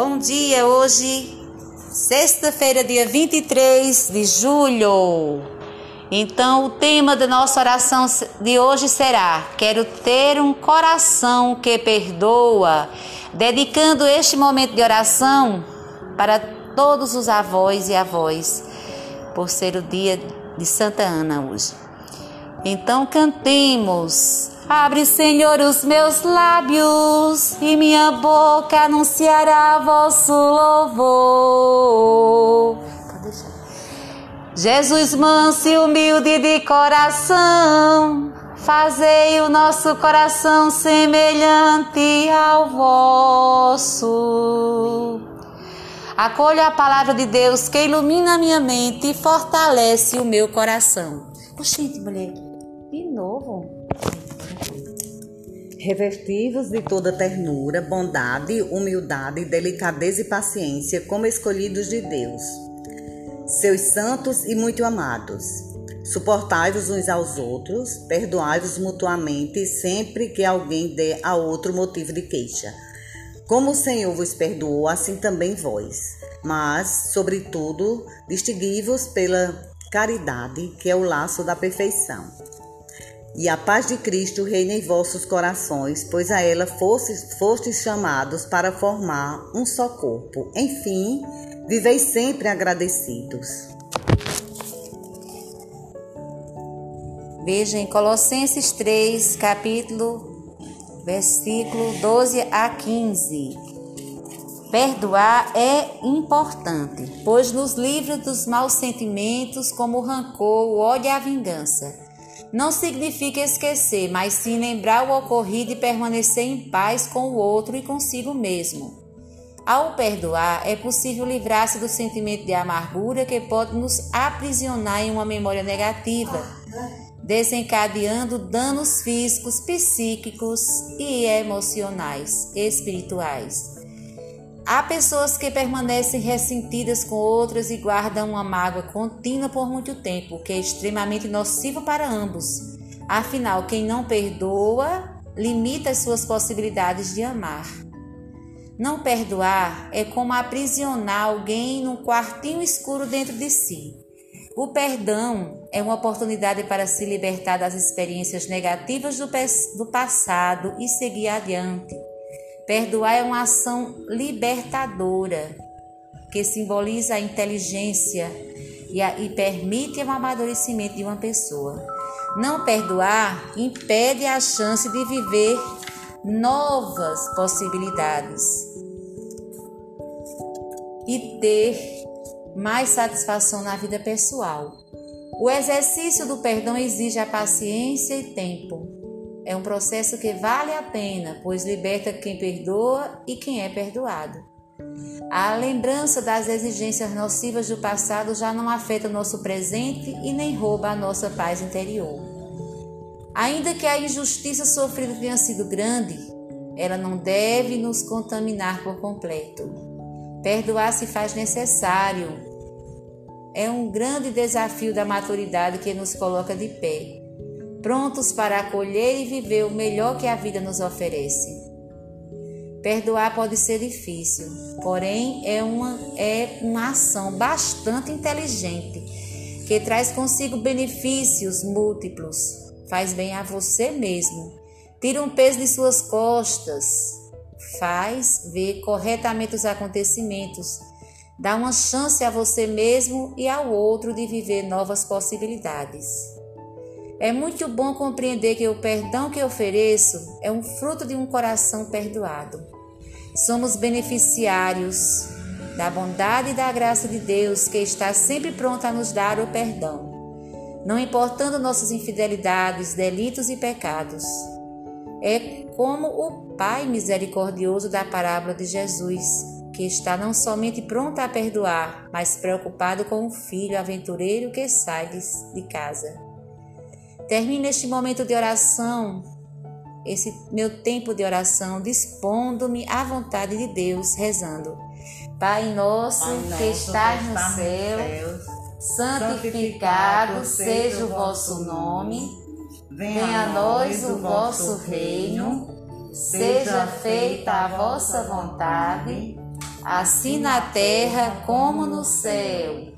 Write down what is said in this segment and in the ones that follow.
Bom dia, hoje, sexta-feira, dia 23 de julho. Então, o tema da nossa oração de hoje será: Quero ter um coração que perdoa, dedicando este momento de oração para todos os avós e avós, por ser o dia de Santa Ana hoje. Então, cantemos. Abre, Senhor, os meus lábios e minha boca anunciará vosso louvor. Jesus manso e humilde de coração, fazei o nosso coração semelhante ao vosso. Acolho a palavra de Deus que ilumina a minha mente e fortalece o meu coração. Oxente, mulher, de novo. Revertivos de toda ternura, bondade, humildade, delicadeza e paciência, como escolhidos de Deus, seus santos e muito amados. Suportai-vos uns aos outros, perdoai-vos mutuamente sempre que alguém dê a outro motivo de queixa. Como o Senhor vos perdoou, assim também vós. Mas, sobretudo, distingui-vos pela caridade, que é o laço da perfeição. E a paz de Cristo reina em vossos corações, pois a ela fostes, fostes chamados para formar um só corpo. Enfim, vivei sempre agradecidos. Veja em Colossenses 3, capítulo, versículo 12 a 15. Perdoar é importante, pois nos livra dos maus sentimentos como o rancor, o ódio e a vingança não significa esquecer, mas sim lembrar o ocorrido e permanecer em paz com o outro e consigo mesmo. Ao perdoar, é possível livrar-se do sentimento de amargura que pode nos aprisionar em uma memória negativa, desencadeando danos físicos, psíquicos e emocionais, espirituais. Há pessoas que permanecem ressentidas com outras e guardam uma mágoa contínua por muito tempo, o que é extremamente nocivo para ambos. Afinal, quem não perdoa limita as suas possibilidades de amar. Não perdoar é como aprisionar alguém num quartinho escuro dentro de si. O perdão é uma oportunidade para se libertar das experiências negativas do, do passado e seguir adiante. Perdoar é uma ação libertadora que simboliza a inteligência e, a, e permite o amadurecimento de uma pessoa. Não perdoar impede a chance de viver novas possibilidades e ter mais satisfação na vida pessoal. O exercício do perdão exige a paciência e tempo. É um processo que vale a pena, pois liberta quem perdoa e quem é perdoado. A lembrança das exigências nocivas do passado já não afeta o nosso presente e nem rouba a nossa paz interior. Ainda que a injustiça sofrida tenha sido grande, ela não deve nos contaminar por completo. Perdoar se faz necessário. É um grande desafio da maturidade que nos coloca de pé prontos para acolher e viver o melhor que a vida nos oferece. Perdoar pode ser difícil, porém é uma, é uma ação bastante inteligente que traz consigo benefícios múltiplos. Faz bem a você mesmo, tira um peso de suas costas, faz ver corretamente os acontecimentos, dá uma chance a você mesmo e ao outro de viver novas possibilidades. É muito bom compreender que o perdão que ofereço é um fruto de um coração perdoado. Somos beneficiários da bondade e da graça de Deus que está sempre pronto a nos dar o perdão, não importando nossas infidelidades, delitos e pecados. É como o Pai misericordioso da parábola de Jesus, que está não somente pronto a perdoar, mas preocupado com o filho aventureiro que sai de casa. Termino este momento de oração, esse meu tempo de oração, dispondo-me à vontade de Deus, rezando. Pai nosso, Pai nosso que estás no céu, santificado seja o vosso nome, venha a nós o vosso reino, seja feita a vossa vontade, assim na terra como no céu.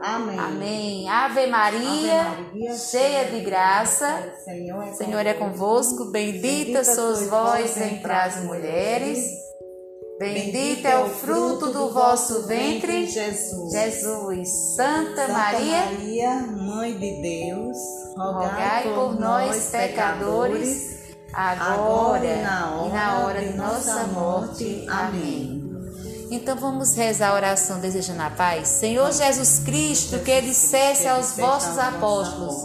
Amém. Amém. Ave Maria, Ave Maria, cheia de graça, Senhor é, Senhor é convosco, bendita sois vós entre as mulheres, bendito é o fruto do vosso ventre, Jesus. Jesus. Santa Santa Maria, Maria, Mãe de Deus, rogai por nós, pecadores, agora e na hora de nossa morte. Amém. Então vamos rezar a oração desejando a paz. Senhor Jesus Cristo, que dissesse aos vossos apóstolos: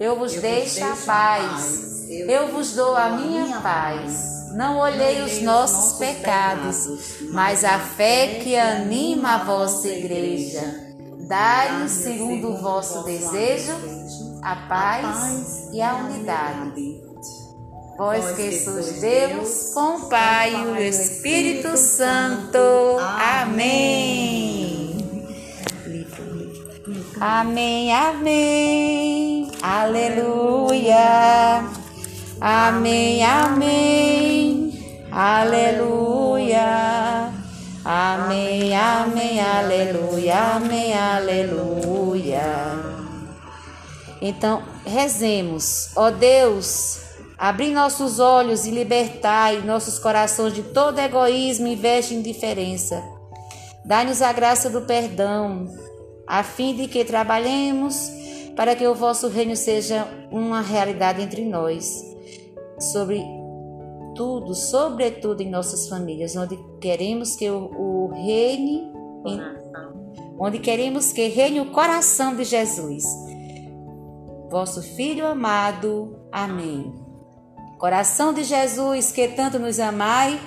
Eu vos deixo a paz, eu vos dou a minha paz. Não olhei os nossos pecados, mas a fé que anima a vossa igreja. Dai-nos, segundo o vosso desejo, a paz e a unidade. Vós que sois Deus, com o Pai e o Espírito Santo. Amém, amém. Aleluia. Amém, amém. Aleluia. Amém, amém, aleluia, amém, aleluia. Então, rezemos. Ó Deus, abri nossos olhos e libertai nossos corações de todo egoísmo e veste indiferença. Dai-nos a graça do perdão, a fim de que trabalhemos para que o vosso reino seja uma realidade entre nós, sobre tudo, sobretudo em nossas famílias, onde queremos que o, o reine, em, onde queremos que reine o coração de Jesus, vosso Filho amado. Amém. Coração de Jesus, que tanto nos amai,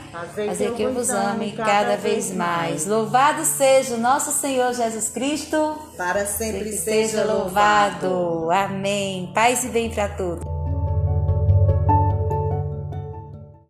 fazer que eu vos ame cada vez mais. Louvado seja o nosso Senhor Jesus Cristo, Para sempre seja louvado. Amém. Paz e bem para todos.